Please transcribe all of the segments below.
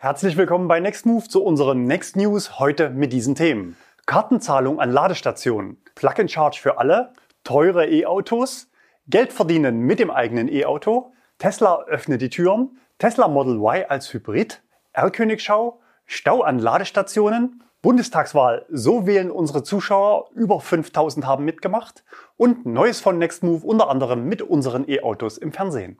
Herzlich willkommen bei Nextmove zu unseren Next News heute mit diesen Themen. Kartenzahlung an Ladestationen, Plug and Charge für alle, teure E-Autos, Geld verdienen mit dem eigenen E-Auto, Tesla öffnet die Türen, Tesla Model Y als Hybrid, R-Königschau, Stau an Ladestationen, Bundestagswahl, so wählen unsere Zuschauer, über 5000 haben mitgemacht und Neues von Nextmove unter anderem mit unseren E-Autos im Fernsehen.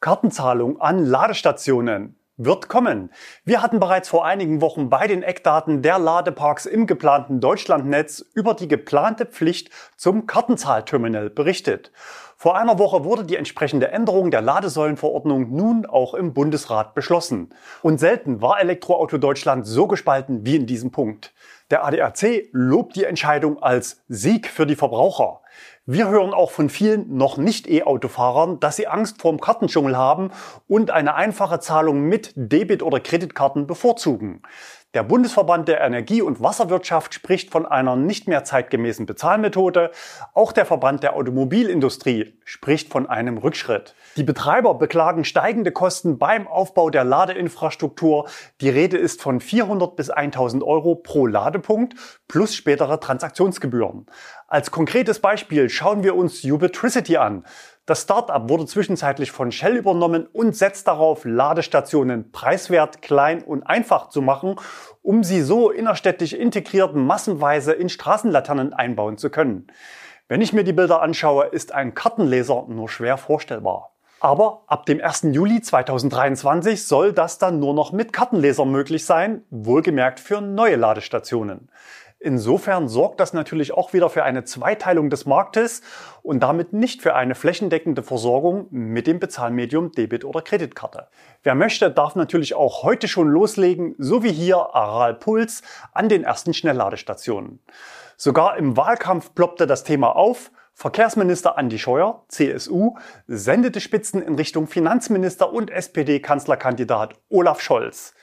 Kartenzahlung an Ladestationen wird kommen. Wir hatten bereits vor einigen Wochen bei den Eckdaten der Ladeparks im geplanten Deutschlandnetz über die geplante Pflicht zum Kartenzahlterminal berichtet. Vor einer Woche wurde die entsprechende Änderung der Ladesäulenverordnung nun auch im Bundesrat beschlossen. Und selten war Elektroauto Deutschland so gespalten wie in diesem Punkt. Der ADAC lobt die Entscheidung als Sieg für die Verbraucher. Wir hören auch von vielen noch nicht E-Autofahrern, dass sie Angst vorm Kartendschungel haben und eine einfache Zahlung mit Debit- oder Kreditkarten bevorzugen. Der Bundesverband der Energie- und Wasserwirtschaft spricht von einer nicht mehr zeitgemäßen Bezahlmethode. Auch der Verband der Automobilindustrie spricht von einem Rückschritt. Die Betreiber beklagen steigende Kosten beim Aufbau der Ladeinfrastruktur. Die Rede ist von 400 bis 1000 Euro pro Ladepunkt plus spätere Transaktionsgebühren. Als konkretes Beispiel schauen wir uns Ubitricity an. Das Startup wurde zwischenzeitlich von Shell übernommen und setzt darauf, Ladestationen preiswert, klein und einfach zu machen, um sie so innerstädtisch integriert massenweise in Straßenlaternen einbauen zu können. Wenn ich mir die Bilder anschaue, ist ein Kartenleser nur schwer vorstellbar. Aber ab dem 1. Juli 2023 soll das dann nur noch mit Kartenleser möglich sein, wohlgemerkt für neue Ladestationen. Insofern sorgt das natürlich auch wieder für eine Zweiteilung des Marktes und damit nicht für eine flächendeckende Versorgung mit dem Bezahlmedium Debit oder Kreditkarte. Wer möchte, darf natürlich auch heute schon loslegen, so wie hier Aral Puls an den ersten Schnellladestationen. Sogar im Wahlkampf ploppte das Thema auf. Verkehrsminister Andi Scheuer, CSU, sendete Spitzen in Richtung Finanzminister und SPD-Kanzlerkandidat Olaf Scholz.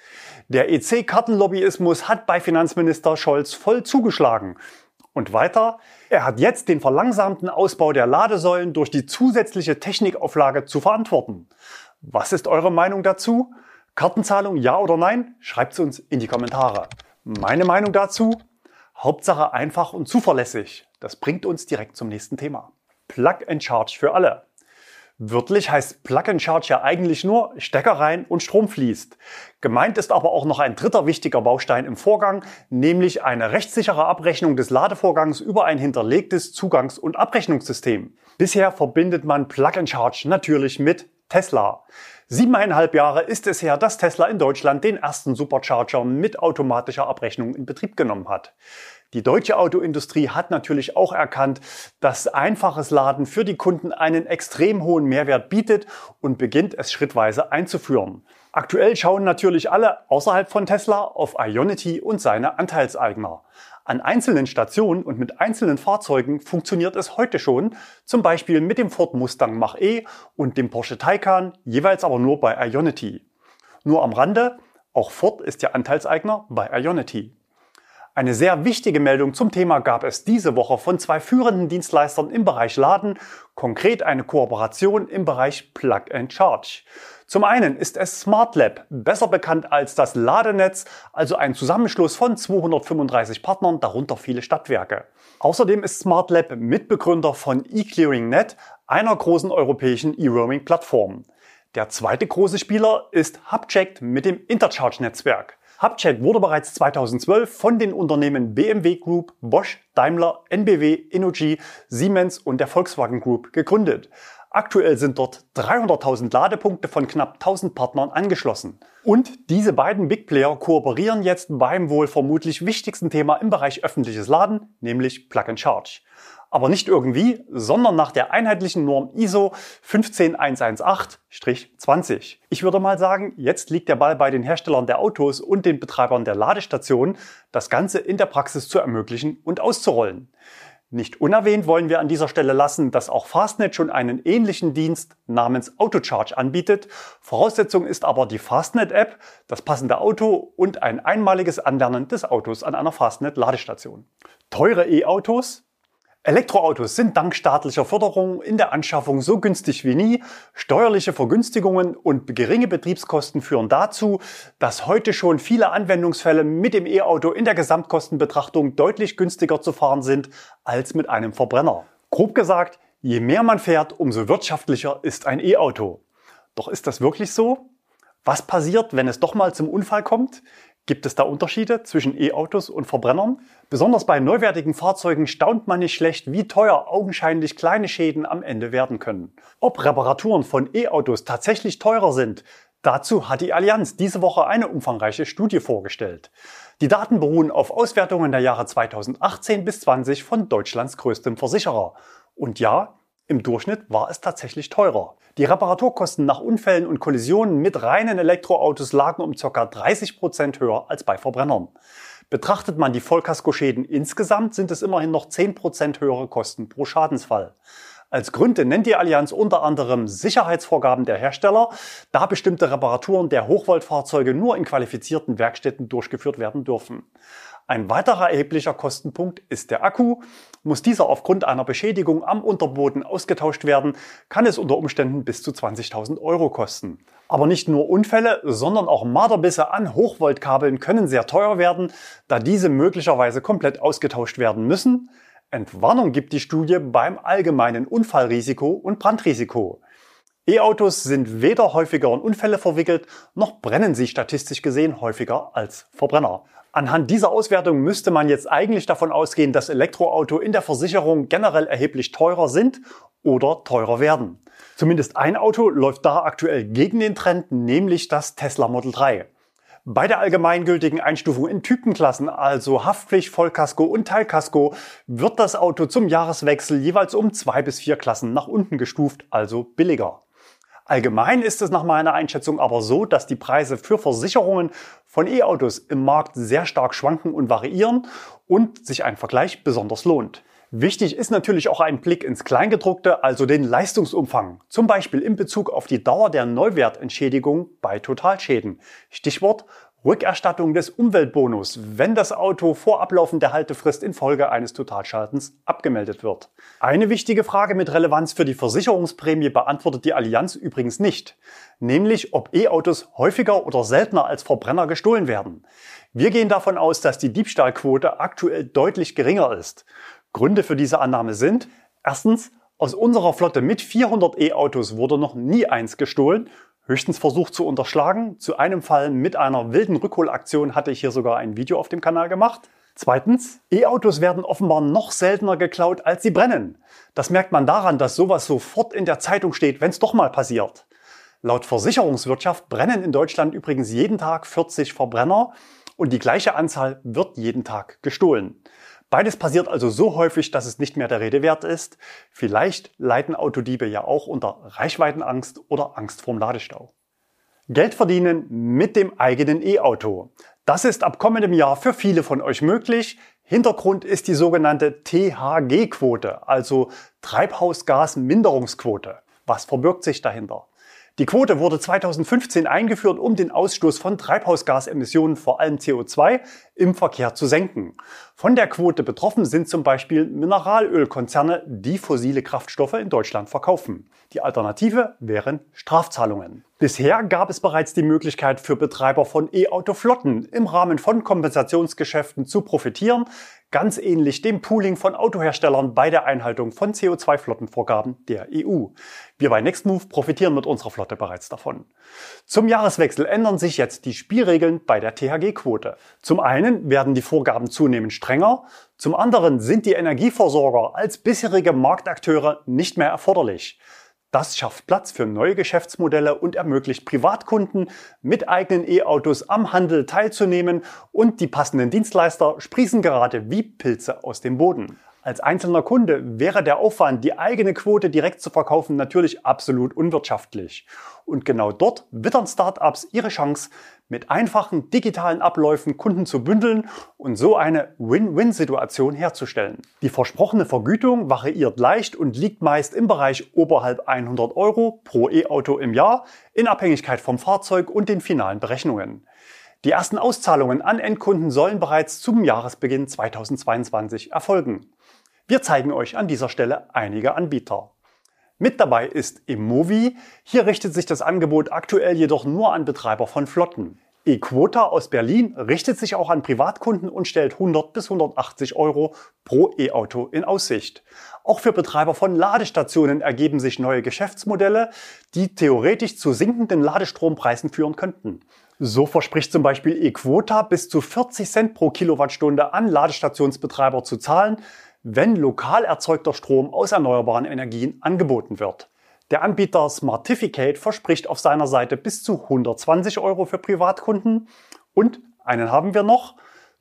Der EC-Kartenlobbyismus hat bei Finanzminister Scholz voll zugeschlagen. Und weiter, er hat jetzt den verlangsamten Ausbau der Ladesäulen durch die zusätzliche Technikauflage zu verantworten. Was ist eure Meinung dazu? Kartenzahlung ja oder nein? Schreibt es uns in die Kommentare. Meine Meinung dazu? Hauptsache einfach und zuverlässig. Das bringt uns direkt zum nächsten Thema. Plug and Charge für alle. Wörtlich heißt Plug and Charge ja eigentlich nur Stecker rein und Strom fließt. Gemeint ist aber auch noch ein dritter wichtiger Baustein im Vorgang, nämlich eine rechtssichere Abrechnung des Ladevorgangs über ein hinterlegtes Zugangs- und Abrechnungssystem. Bisher verbindet man Plug and Charge natürlich mit Tesla. Siebeneinhalb Jahre ist es her, dass Tesla in Deutschland den ersten Supercharger mit automatischer Abrechnung in Betrieb genommen hat. Die deutsche Autoindustrie hat natürlich auch erkannt, dass einfaches Laden für die Kunden einen extrem hohen Mehrwert bietet und beginnt es schrittweise einzuführen. Aktuell schauen natürlich alle außerhalb von Tesla auf Ionity und seine Anteilseigner. An einzelnen Stationen und mit einzelnen Fahrzeugen funktioniert es heute schon, zum Beispiel mit dem Ford Mustang Mach-E und dem Porsche Taycan, jeweils aber nur bei Ionity. Nur am Rande, auch Ford ist ja Anteilseigner bei Ionity. Eine sehr wichtige Meldung zum Thema gab es diese Woche von zwei führenden Dienstleistern im Bereich Laden, konkret eine Kooperation im Bereich Plug and Charge. Zum einen ist es SmartLab, besser bekannt als das Ladenetz, also ein Zusammenschluss von 235 Partnern, darunter viele Stadtwerke. Außerdem ist SmartLab Mitbegründer von eClearingNet, einer großen europäischen E-Roaming-Plattform. Der zweite große Spieler ist Hubchecked mit dem Intercharge-Netzwerk. Hubchat wurde bereits 2012 von den Unternehmen BMW Group, Bosch, Daimler, NBW, Innogy, Siemens und der Volkswagen Group gegründet. Aktuell sind dort 300.000 Ladepunkte von knapp 1000 Partnern angeschlossen. Und diese beiden Big Player kooperieren jetzt beim wohl vermutlich wichtigsten Thema im Bereich öffentliches Laden, nämlich Plug and Charge aber nicht irgendwie, sondern nach der einheitlichen Norm ISO 15118-20. Ich würde mal sagen, jetzt liegt der Ball bei den Herstellern der Autos und den Betreibern der Ladestationen, das Ganze in der Praxis zu ermöglichen und auszurollen. Nicht unerwähnt wollen wir an dieser Stelle lassen, dass auch Fastnet schon einen ähnlichen Dienst namens Autocharge anbietet. Voraussetzung ist aber die Fastnet-App, das passende Auto und ein einmaliges Anlernen des Autos an einer Fastnet-Ladestation. Teure E-Autos Elektroautos sind dank staatlicher Förderung in der Anschaffung so günstig wie nie. Steuerliche Vergünstigungen und geringe Betriebskosten führen dazu, dass heute schon viele Anwendungsfälle mit dem E-Auto in der Gesamtkostenbetrachtung deutlich günstiger zu fahren sind als mit einem Verbrenner. Grob gesagt, je mehr man fährt, umso wirtschaftlicher ist ein E-Auto. Doch ist das wirklich so? Was passiert, wenn es doch mal zum Unfall kommt? Gibt es da Unterschiede zwischen E-Autos und Verbrennern? Besonders bei neuwertigen Fahrzeugen staunt man nicht schlecht, wie teuer augenscheinlich kleine Schäden am Ende werden können. Ob Reparaturen von E-Autos tatsächlich teurer sind, dazu hat die Allianz diese Woche eine umfangreiche Studie vorgestellt. Die Daten beruhen auf Auswertungen der Jahre 2018 bis 20 von Deutschlands größtem Versicherer. Und ja, im Durchschnitt war es tatsächlich teurer. Die Reparaturkosten nach Unfällen und Kollisionen mit reinen Elektroautos lagen um ca. 30 Prozent höher als bei Verbrennern. Betrachtet man die Vollkaskoschäden insgesamt, sind es immerhin noch 10 Prozent höhere Kosten pro Schadensfall. Als Gründe nennt die Allianz unter anderem Sicherheitsvorgaben der Hersteller, da bestimmte Reparaturen der Hochvoltfahrzeuge nur in qualifizierten Werkstätten durchgeführt werden dürfen. Ein weiterer erheblicher Kostenpunkt ist der Akku. Muss dieser aufgrund einer Beschädigung am Unterboden ausgetauscht werden, kann es unter Umständen bis zu 20.000 Euro kosten. Aber nicht nur Unfälle, sondern auch Marderbisse an Hochvoltkabeln können sehr teuer werden, da diese möglicherweise komplett ausgetauscht werden müssen. Entwarnung gibt die Studie beim allgemeinen Unfallrisiko und Brandrisiko. E-Autos sind weder häufiger in Unfälle verwickelt, noch brennen sie statistisch gesehen häufiger als Verbrenner. Anhand dieser Auswertung müsste man jetzt eigentlich davon ausgehen, dass Elektroauto in der Versicherung generell erheblich teurer sind oder teurer werden. Zumindest ein Auto läuft da aktuell gegen den Trend, nämlich das Tesla Model 3. Bei der allgemeingültigen Einstufung in Typenklassen, also Haftpflicht, Vollkasko und Teilkasko, wird das Auto zum Jahreswechsel jeweils um zwei bis vier Klassen nach unten gestuft, also billiger. Allgemein ist es nach meiner Einschätzung aber so, dass die Preise für Versicherungen von E-Autos im Markt sehr stark schwanken und variieren und sich ein Vergleich besonders lohnt. Wichtig ist natürlich auch ein Blick ins Kleingedruckte, also den Leistungsumfang, zum Beispiel in Bezug auf die Dauer der Neuwertentschädigung bei Totalschäden. Stichwort Rückerstattung des Umweltbonus, wenn das Auto vor Ablaufen der Haltefrist infolge eines Totalschadens abgemeldet wird. Eine wichtige Frage mit Relevanz für die Versicherungsprämie beantwortet die Allianz übrigens nicht, nämlich ob E-Autos häufiger oder seltener als Verbrenner gestohlen werden. Wir gehen davon aus, dass die Diebstahlquote aktuell deutlich geringer ist. Gründe für diese Annahme sind erstens, aus unserer Flotte mit 400 E-Autos wurde noch nie eins gestohlen höchstens versucht zu unterschlagen. Zu einem Fall mit einer wilden Rückholaktion hatte ich hier sogar ein Video auf dem Kanal gemacht. Zweitens, E-Autos werden offenbar noch seltener geklaut, als sie brennen. Das merkt man daran, dass sowas sofort in der Zeitung steht, wenn es doch mal passiert. Laut Versicherungswirtschaft brennen in Deutschland übrigens jeden Tag 40 Verbrenner und die gleiche Anzahl wird jeden Tag gestohlen. Beides passiert also so häufig, dass es nicht mehr der Rede wert ist. Vielleicht leiden Autodiebe ja auch unter Reichweitenangst oder Angst vorm Ladestau. Geld verdienen mit dem eigenen E-Auto. Das ist ab kommendem Jahr für viele von euch möglich. Hintergrund ist die sogenannte THG-Quote, also Treibhausgasminderungsquote. Was verbirgt sich dahinter? Die Quote wurde 2015 eingeführt, um den Ausstoß von Treibhausgasemissionen, vor allem CO2, im Verkehr zu senken. Von der Quote betroffen sind zum Beispiel Mineralölkonzerne, die fossile Kraftstoffe in Deutschland verkaufen. Die Alternative wären Strafzahlungen. Bisher gab es bereits die Möglichkeit für Betreiber von E-Auto-Flotten im Rahmen von Kompensationsgeschäften zu profitieren, ganz ähnlich dem Pooling von Autoherstellern bei der Einhaltung von CO2-Flottenvorgaben der EU. Wir bei Nextmove profitieren mit unserer Flotte bereits davon. Zum Jahreswechsel ändern sich jetzt die Spielregeln bei der THG-Quote. Zum einen werden die Vorgaben zunehmend strenger, zum anderen sind die Energieversorger als bisherige Marktakteure nicht mehr erforderlich. Das schafft Platz für neue Geschäftsmodelle und ermöglicht Privatkunden mit eigenen E-Autos am Handel teilzunehmen und die passenden Dienstleister sprießen gerade wie Pilze aus dem Boden. Als einzelner Kunde wäre der Aufwand, die eigene Quote direkt zu verkaufen, natürlich absolut unwirtschaftlich. Und genau dort wittern Startups ihre Chance, mit einfachen digitalen Abläufen Kunden zu bündeln und so eine Win-Win-Situation herzustellen. Die versprochene Vergütung variiert leicht und liegt meist im Bereich oberhalb 100 Euro pro E-Auto im Jahr in Abhängigkeit vom Fahrzeug und den finalen Berechnungen. Die ersten Auszahlungen an Endkunden sollen bereits zum Jahresbeginn 2022 erfolgen. Wir zeigen euch an dieser Stelle einige Anbieter. Mit dabei ist Immovi. Hier richtet sich das Angebot aktuell jedoch nur an Betreiber von Flotten. eQuota aus Berlin richtet sich auch an Privatkunden und stellt 100 bis 180 Euro pro E-Auto in Aussicht. Auch für Betreiber von Ladestationen ergeben sich neue Geschäftsmodelle, die theoretisch zu sinkenden Ladestrompreisen führen könnten. So verspricht zum Beispiel eQuota bis zu 40 Cent pro Kilowattstunde an Ladestationsbetreiber zu zahlen, wenn lokal erzeugter Strom aus erneuerbaren Energien angeboten wird. Der Anbieter Smartificate verspricht auf seiner Seite bis zu 120 Euro für Privatkunden. Und einen haben wir noch.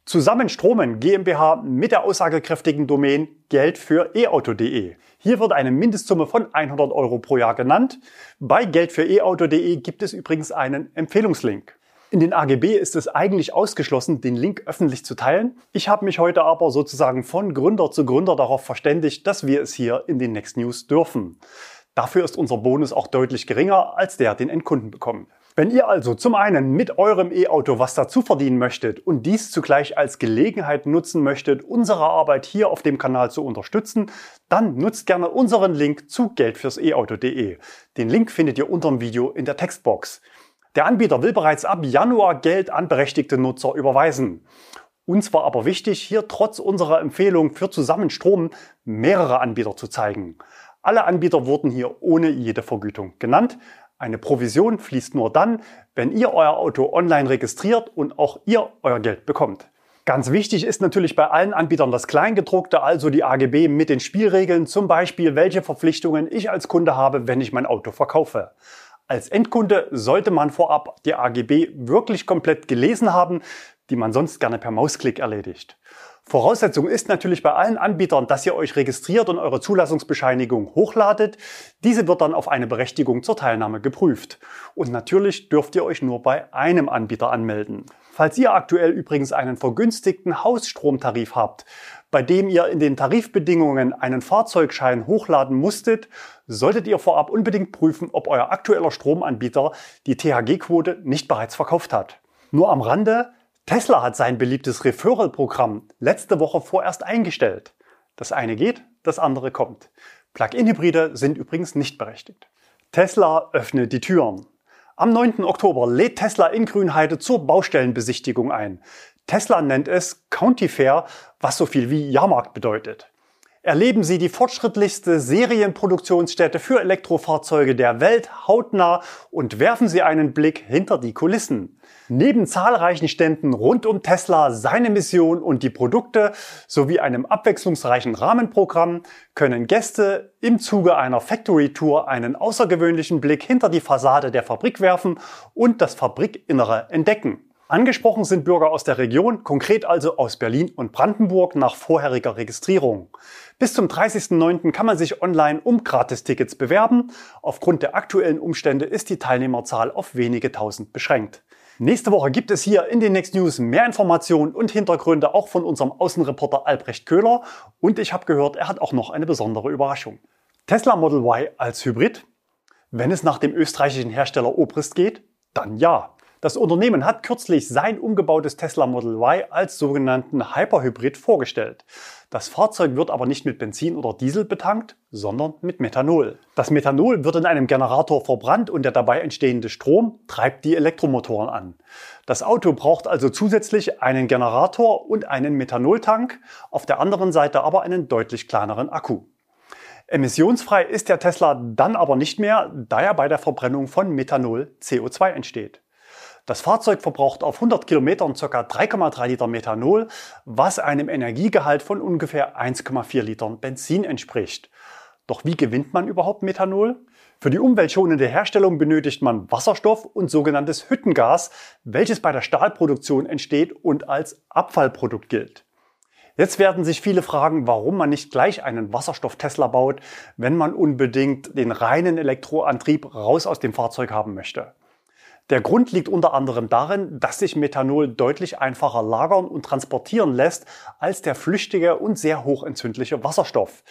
Zusammen Stromen GmbH mit der aussagekräftigen Domain Geld für eauto.de. Hier wird eine Mindestsumme von 100 Euro pro Jahr genannt. Bei Geld für eauto.de gibt es übrigens einen Empfehlungslink. In den AGB ist es eigentlich ausgeschlossen, den Link öffentlich zu teilen. Ich habe mich heute aber sozusagen von Gründer zu Gründer darauf verständigt, dass wir es hier in den Next News dürfen. Dafür ist unser Bonus auch deutlich geringer, als der den Endkunden bekommen. Wenn ihr also zum einen mit eurem E-Auto was dazu verdienen möchtet und dies zugleich als Gelegenheit nutzen möchtet, unsere Arbeit hier auf dem Kanal zu unterstützen, dann nutzt gerne unseren Link zu geldfürseauto.de. Den Link findet ihr unter dem Video in der Textbox. Der Anbieter will bereits ab Januar Geld an berechtigte Nutzer überweisen. Uns war aber wichtig, hier trotz unserer Empfehlung für Zusammenstrom mehrere Anbieter zu zeigen. Alle Anbieter wurden hier ohne jede Vergütung genannt. Eine Provision fließt nur dann, wenn ihr euer Auto online registriert und auch ihr euer Geld bekommt. Ganz wichtig ist natürlich bei allen Anbietern das Kleingedruckte, also die AGB mit den Spielregeln, zum Beispiel welche Verpflichtungen ich als Kunde habe, wenn ich mein Auto verkaufe. Als Endkunde sollte man vorab die AGB wirklich komplett gelesen haben, die man sonst gerne per Mausklick erledigt. Voraussetzung ist natürlich bei allen Anbietern, dass ihr euch registriert und eure Zulassungsbescheinigung hochladet. Diese wird dann auf eine Berechtigung zur Teilnahme geprüft. Und natürlich dürft ihr euch nur bei einem Anbieter anmelden. Falls ihr aktuell übrigens einen vergünstigten Hausstromtarif habt, bei dem ihr in den Tarifbedingungen einen Fahrzeugschein hochladen musstet, solltet ihr vorab unbedingt prüfen, ob euer aktueller Stromanbieter die THG-Quote nicht bereits verkauft hat. Nur am Rande, Tesla hat sein beliebtes Referral-Programm letzte Woche vorerst eingestellt. Das eine geht, das andere kommt. Plug-in-Hybride sind übrigens nicht berechtigt. Tesla öffnet die Türen. Am 9. Oktober lädt Tesla in Grünheide zur Baustellenbesichtigung ein. Tesla nennt es County Fair, was so viel wie Jahrmarkt bedeutet erleben Sie die fortschrittlichste Serienproduktionsstätte für Elektrofahrzeuge der Welt hautnah und werfen Sie einen Blick hinter die Kulissen. Neben zahlreichen Ständen rund um Tesla, seine Mission und die Produkte sowie einem abwechslungsreichen Rahmenprogramm können Gäste im Zuge einer Factory Tour einen außergewöhnlichen Blick hinter die Fassade der Fabrik werfen und das Fabrikinnere entdecken. Angesprochen sind Bürger aus der Region, konkret also aus Berlin und Brandenburg nach vorheriger Registrierung. Bis zum 30.09. kann man sich online um Gratistickets bewerben. Aufgrund der aktuellen Umstände ist die Teilnehmerzahl auf wenige tausend beschränkt. Nächste Woche gibt es hier in den Next News mehr Informationen und Hintergründe auch von unserem Außenreporter Albrecht Köhler. Und ich habe gehört, er hat auch noch eine besondere Überraschung. Tesla Model Y als Hybrid? Wenn es nach dem österreichischen Hersteller Obrist geht, dann ja. Das Unternehmen hat kürzlich sein umgebautes Tesla Model Y als sogenannten Hyperhybrid vorgestellt. Das Fahrzeug wird aber nicht mit Benzin oder Diesel betankt, sondern mit Methanol. Das Methanol wird in einem Generator verbrannt und der dabei entstehende Strom treibt die Elektromotoren an. Das Auto braucht also zusätzlich einen Generator und einen Methanoltank, auf der anderen Seite aber einen deutlich kleineren Akku. Emissionsfrei ist der Tesla dann aber nicht mehr, da er bei der Verbrennung von Methanol CO2 entsteht. Das Fahrzeug verbraucht auf 100 Kilometern ca. 3,3 Liter Methanol, was einem Energiegehalt von ungefähr 1,4 Litern Benzin entspricht. Doch wie gewinnt man überhaupt Methanol? Für die umweltschonende Herstellung benötigt man Wasserstoff und sogenanntes Hüttengas, welches bei der Stahlproduktion entsteht und als Abfallprodukt gilt. Jetzt werden sich viele fragen, warum man nicht gleich einen Wasserstoff-Tesla baut, wenn man unbedingt den reinen Elektroantrieb raus aus dem Fahrzeug haben möchte. Der Grund liegt unter anderem darin, dass sich Methanol deutlich einfacher lagern und transportieren lässt als der flüchtige und sehr hochentzündliche Wasserstoff.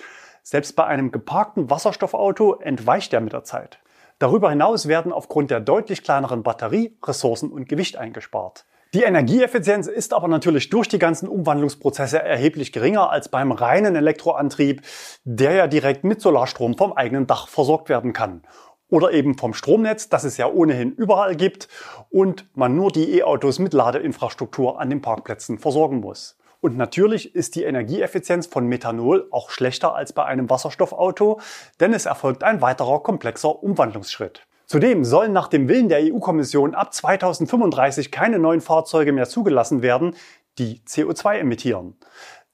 Selbst bei einem geparkten Wasserstoffauto entweicht er mit der Zeit. Darüber hinaus werden aufgrund der deutlich kleineren Batterie Ressourcen und Gewicht eingespart. Die Energieeffizienz ist aber natürlich durch die ganzen Umwandlungsprozesse erheblich geringer als beim reinen Elektroantrieb, der ja direkt mit Solarstrom vom eigenen Dach versorgt werden kann. Oder eben vom Stromnetz, das es ja ohnehin überall gibt und man nur die E-Autos mit Ladeinfrastruktur an den Parkplätzen versorgen muss. Und natürlich ist die Energieeffizienz von Methanol auch schlechter als bei einem Wasserstoffauto, denn es erfolgt ein weiterer komplexer Umwandlungsschritt. Zudem sollen nach dem Willen der EU-Kommission ab 2035 keine neuen Fahrzeuge mehr zugelassen werden, die CO2 emittieren.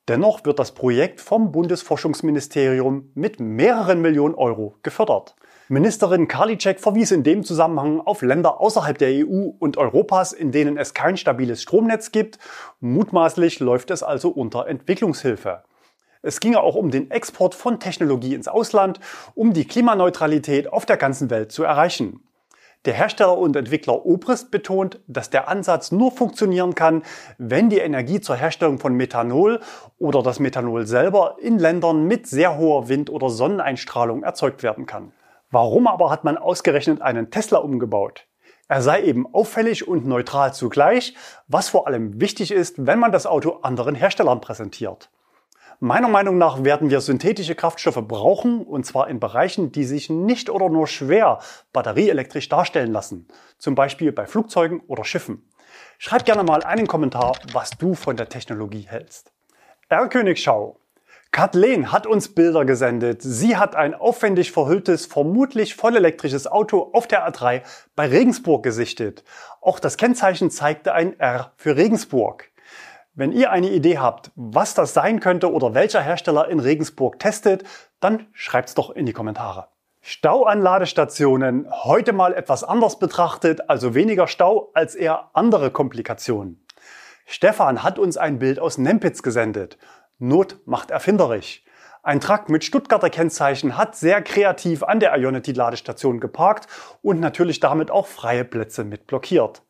Dennoch wird das Projekt vom Bundesforschungsministerium mit mehreren Millionen Euro gefördert. Ministerin Karliczek verwies in dem Zusammenhang auf Länder außerhalb der EU und Europas, in denen es kein stabiles Stromnetz gibt. Mutmaßlich läuft es also unter Entwicklungshilfe. Es ginge auch um den Export von Technologie ins Ausland, um die Klimaneutralität auf der ganzen Welt zu erreichen. Der Hersteller und Entwickler Obrist betont, dass der Ansatz nur funktionieren kann, wenn die Energie zur Herstellung von Methanol oder das Methanol selber in Ländern mit sehr hoher Wind- oder Sonneneinstrahlung erzeugt werden kann. Warum aber hat man ausgerechnet einen Tesla umgebaut? Er sei eben auffällig und neutral zugleich, was vor allem wichtig ist, wenn man das Auto anderen Herstellern präsentiert. Meiner Meinung nach werden wir synthetische Kraftstoffe brauchen, und zwar in Bereichen, die sich nicht oder nur schwer batterieelektrisch darstellen lassen, zum Beispiel bei Flugzeugen oder Schiffen. Schreib gerne mal einen Kommentar, was du von der Technologie hältst. R. Königschau Kathleen hat uns Bilder gesendet. Sie hat ein aufwendig verhülltes, vermutlich vollelektrisches Auto auf der A3 bei Regensburg gesichtet. Auch das Kennzeichen zeigte ein R für Regensburg. Wenn ihr eine Idee habt, was das sein könnte oder welcher Hersteller in Regensburg testet, dann schreibt's doch in die Kommentare. Stau an Ladestationen. Heute mal etwas anders betrachtet, also weniger Stau als eher andere Komplikationen. Stefan hat uns ein Bild aus Nempitz gesendet. Not macht erfinderisch. Ein Truck mit Stuttgarter Kennzeichen hat sehr kreativ an der Ionity-Ladestation geparkt und natürlich damit auch freie Plätze mit blockiert.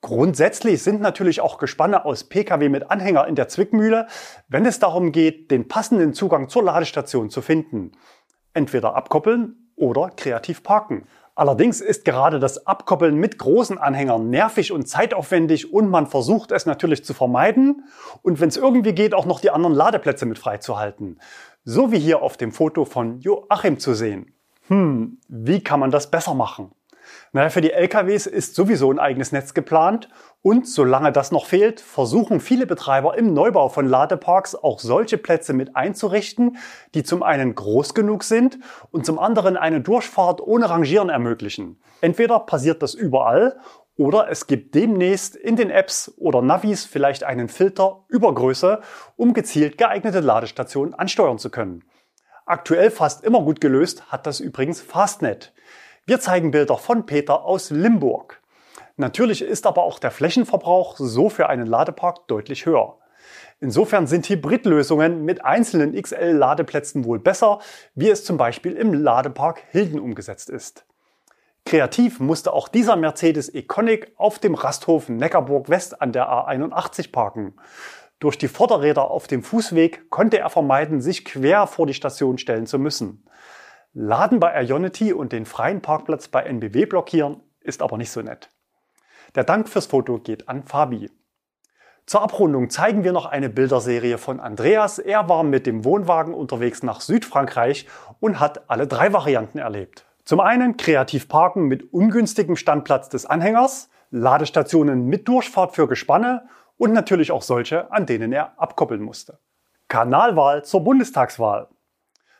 Grundsätzlich sind natürlich auch Gespanne aus Pkw mit Anhänger in der Zwickmühle, wenn es darum geht, den passenden Zugang zur Ladestation zu finden. Entweder abkoppeln oder kreativ parken. Allerdings ist gerade das Abkoppeln mit großen Anhängern nervig und zeitaufwendig und man versucht es natürlich zu vermeiden und wenn es irgendwie geht, auch noch die anderen Ladeplätze mit freizuhalten. So wie hier auf dem Foto von Joachim zu sehen. Hm, wie kann man das besser machen? Naja, für die LKWs ist sowieso ein eigenes Netz geplant und solange das noch fehlt, versuchen viele Betreiber im Neubau von Ladeparks auch solche Plätze mit einzurichten, die zum einen groß genug sind und zum anderen eine Durchfahrt ohne Rangieren ermöglichen. Entweder passiert das überall oder es gibt demnächst in den Apps oder Navis vielleicht einen Filter über Größe, um gezielt geeignete Ladestationen ansteuern zu können. Aktuell fast immer gut gelöst hat das übrigens Fastnet. Wir zeigen Bilder von Peter aus Limburg. Natürlich ist aber auch der Flächenverbrauch so für einen Ladepark deutlich höher. Insofern sind Hybridlösungen mit einzelnen XL-Ladeplätzen wohl besser, wie es zum Beispiel im Ladepark Hilden umgesetzt ist. Kreativ musste auch dieser Mercedes Econic auf dem Rasthof Neckarburg West an der A81 parken. Durch die Vorderräder auf dem Fußweg konnte er vermeiden, sich quer vor die Station stellen zu müssen. Laden bei Ionity und den freien Parkplatz bei NBW blockieren ist aber nicht so nett. Der Dank fürs Foto geht an Fabi. Zur Abrundung zeigen wir noch eine Bilderserie von Andreas. Er war mit dem Wohnwagen unterwegs nach Südfrankreich und hat alle drei Varianten erlebt. Zum einen kreativ parken mit ungünstigem Standplatz des Anhängers, Ladestationen mit Durchfahrt für Gespanne und natürlich auch solche, an denen er abkoppeln musste. Kanalwahl zur Bundestagswahl.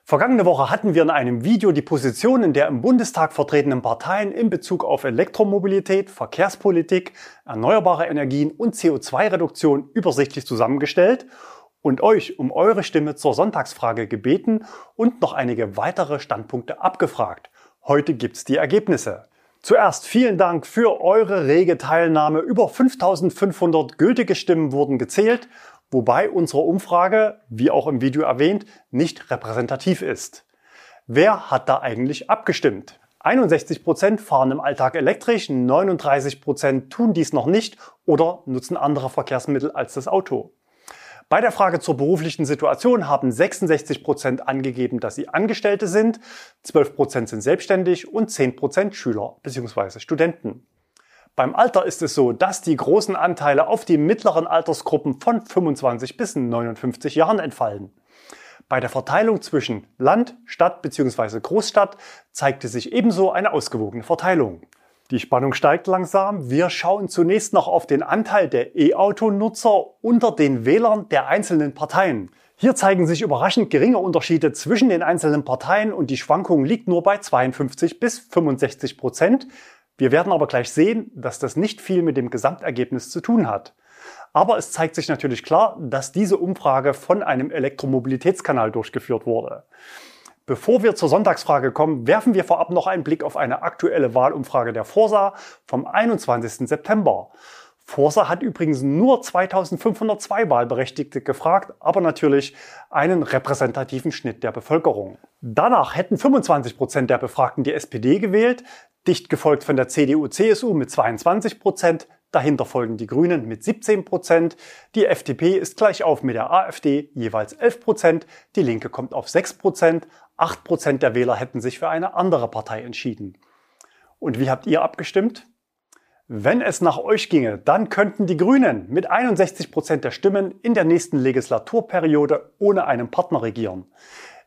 Vergangene Woche hatten wir in einem Video die Positionen der im Bundestag vertretenen Parteien in Bezug auf Elektromobilität, Verkehrspolitik, erneuerbare Energien und CO2-Reduktion übersichtlich zusammengestellt und euch um eure Stimme zur Sonntagsfrage gebeten und noch einige weitere Standpunkte abgefragt. Heute gibt's die Ergebnisse. Zuerst vielen Dank für eure rege Teilnahme. Über 5500 gültige Stimmen wurden gezählt wobei unsere Umfrage, wie auch im Video erwähnt, nicht repräsentativ ist. Wer hat da eigentlich abgestimmt? 61% fahren im Alltag elektrisch, 39% tun dies noch nicht oder nutzen andere Verkehrsmittel als das Auto. Bei der Frage zur beruflichen Situation haben 66% angegeben, dass sie Angestellte sind, 12% sind selbstständig und 10% Schüler bzw. Studenten. Beim Alter ist es so, dass die großen Anteile auf die mittleren Altersgruppen von 25 bis 59 Jahren entfallen. Bei der Verteilung zwischen Land, Stadt bzw. Großstadt zeigte sich ebenso eine ausgewogene Verteilung. Die Spannung steigt langsam. Wir schauen zunächst noch auf den Anteil der E-Auto-Nutzer unter den Wählern der einzelnen Parteien. Hier zeigen sich überraschend geringe Unterschiede zwischen den einzelnen Parteien und die Schwankung liegt nur bei 52 bis 65 Prozent. Wir werden aber gleich sehen, dass das nicht viel mit dem Gesamtergebnis zu tun hat. Aber es zeigt sich natürlich klar, dass diese Umfrage von einem Elektromobilitätskanal durchgeführt wurde. Bevor wir zur Sonntagsfrage kommen, werfen wir vorab noch einen Blick auf eine aktuelle Wahlumfrage der Forsa vom 21. September. Forsa hat übrigens nur 2502 Wahlberechtigte gefragt, aber natürlich einen repräsentativen Schnitt der Bevölkerung. Danach hätten 25 Prozent der Befragten die SPD gewählt, dicht gefolgt von der CDU-CSU mit 22 Prozent, dahinter folgen die Grünen mit 17 Prozent, die FDP ist gleich auf mit der AfD jeweils 11 Prozent, die Linke kommt auf 6 Prozent, 8 Prozent der Wähler hätten sich für eine andere Partei entschieden. Und wie habt ihr abgestimmt? Wenn es nach euch ginge, dann könnten die Grünen mit 61 Prozent der Stimmen in der nächsten Legislaturperiode ohne einen Partner regieren.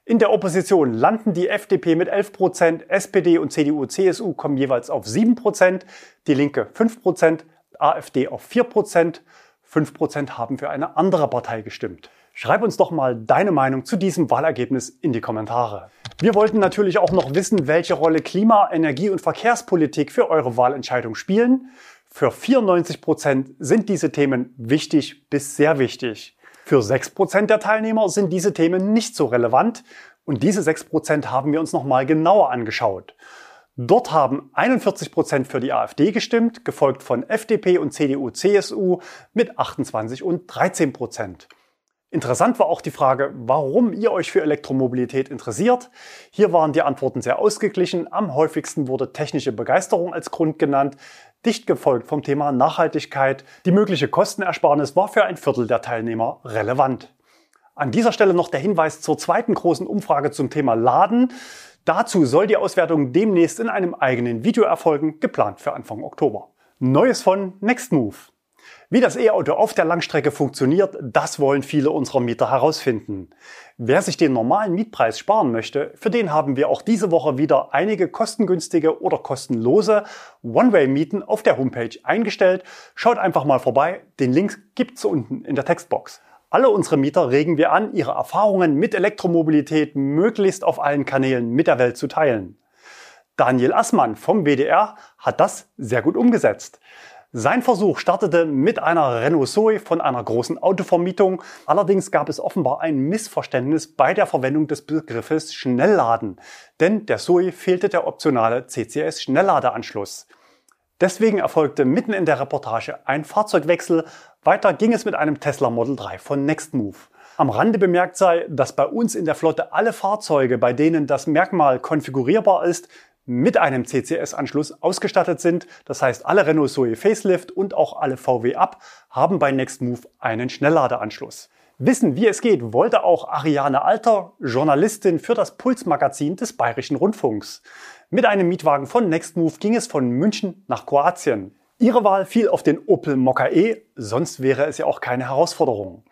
In der Opposition landen die FDP mit 11 Prozent, SPD und CDU, CSU kommen jeweils auf 7 Prozent, die Linke 5 Prozent, AfD auf 4 Prozent, 5 Prozent haben für eine andere Partei gestimmt. Schreib uns doch mal deine Meinung zu diesem Wahlergebnis in die Kommentare. Wir wollten natürlich auch noch wissen, welche Rolle Klima-, Energie- und Verkehrspolitik für eure Wahlentscheidung spielen. Für 94 Prozent sind diese Themen wichtig bis sehr wichtig. Für 6% der Teilnehmer sind diese Themen nicht so relevant und diese 6% haben wir uns nochmal genauer angeschaut. Dort haben 41% für die AfD gestimmt, gefolgt von FDP und CDU, CSU mit 28 und 13%. Interessant war auch die Frage, warum ihr euch für Elektromobilität interessiert. Hier waren die Antworten sehr ausgeglichen. Am häufigsten wurde technische Begeisterung als Grund genannt dicht gefolgt vom Thema Nachhaltigkeit. Die mögliche Kostenersparnis war für ein Viertel der Teilnehmer relevant. An dieser Stelle noch der Hinweis zur zweiten großen Umfrage zum Thema Laden. Dazu soll die Auswertung demnächst in einem eigenen Video erfolgen, geplant für Anfang Oktober. Neues von Nextmove. Wie das E-Auto auf der Langstrecke funktioniert, das wollen viele unserer Mieter herausfinden. Wer sich den normalen Mietpreis sparen möchte, für den haben wir auch diese Woche wieder einige kostengünstige oder kostenlose One-Way-Mieten auf der Homepage eingestellt. Schaut einfach mal vorbei, den Link gibt's unten in der Textbox. Alle unsere Mieter regen wir an, ihre Erfahrungen mit Elektromobilität möglichst auf allen Kanälen mit der Welt zu teilen. Daniel Assmann vom WDR hat das sehr gut umgesetzt. Sein Versuch startete mit einer Renault Zoe von einer großen Autovermietung. Allerdings gab es offenbar ein Missverständnis bei der Verwendung des Begriffes Schnellladen. Denn der Zoe fehlte der optionale CCS Schnellladeanschluss. Deswegen erfolgte mitten in der Reportage ein Fahrzeugwechsel. Weiter ging es mit einem Tesla Model 3 von Nextmove. Am Rande bemerkt sei, dass bei uns in der Flotte alle Fahrzeuge, bei denen das Merkmal konfigurierbar ist, mit einem CCS-Anschluss ausgestattet sind. Das heißt, alle Renault Zoe Facelift und auch alle VW Up haben bei Nextmove einen Schnellladeanschluss. Wissen, wie es geht, wollte auch Ariane Alter, Journalistin für das Pulsmagazin des Bayerischen Rundfunks. Mit einem Mietwagen von Nextmove ging es von München nach Kroatien. Ihre Wahl fiel auf den Opel Mokka E, sonst wäre es ja auch keine Herausforderung.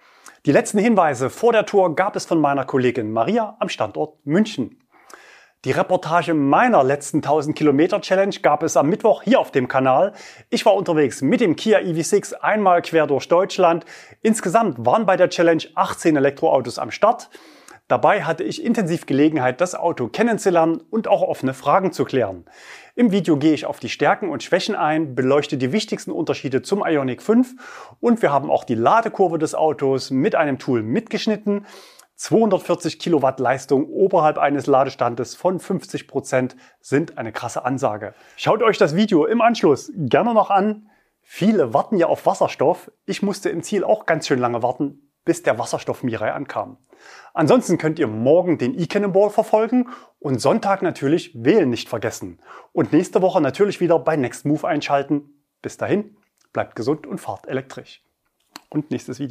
Die letzten Hinweise vor der Tour gab es von meiner Kollegin Maria am Standort München. Die Reportage meiner letzten 1000 Kilometer Challenge gab es am Mittwoch hier auf dem Kanal. Ich war unterwegs mit dem Kia EV6 einmal quer durch Deutschland. Insgesamt waren bei der Challenge 18 Elektroautos am Start. Dabei hatte ich intensiv Gelegenheit, das Auto kennenzulernen und auch offene Fragen zu klären. Im Video gehe ich auf die Stärken und Schwächen ein, beleuchte die wichtigsten Unterschiede zum Ioniq 5 und wir haben auch die Ladekurve des Autos mit einem Tool mitgeschnitten. 240 Kilowatt Leistung oberhalb eines Ladestandes von 50 Prozent sind eine krasse Ansage. Schaut euch das Video im Anschluss gerne noch an. Viele warten ja auf Wasserstoff. Ich musste im Ziel auch ganz schön lange warten, bis der Wasserstoff Mirai ankam. Ansonsten könnt ihr morgen den e-Cannonball verfolgen und Sonntag natürlich wählen nicht vergessen. Und nächste Woche natürlich wieder bei Next Move einschalten. Bis dahin, bleibt gesund und fahrt elektrisch. Und nächstes Video.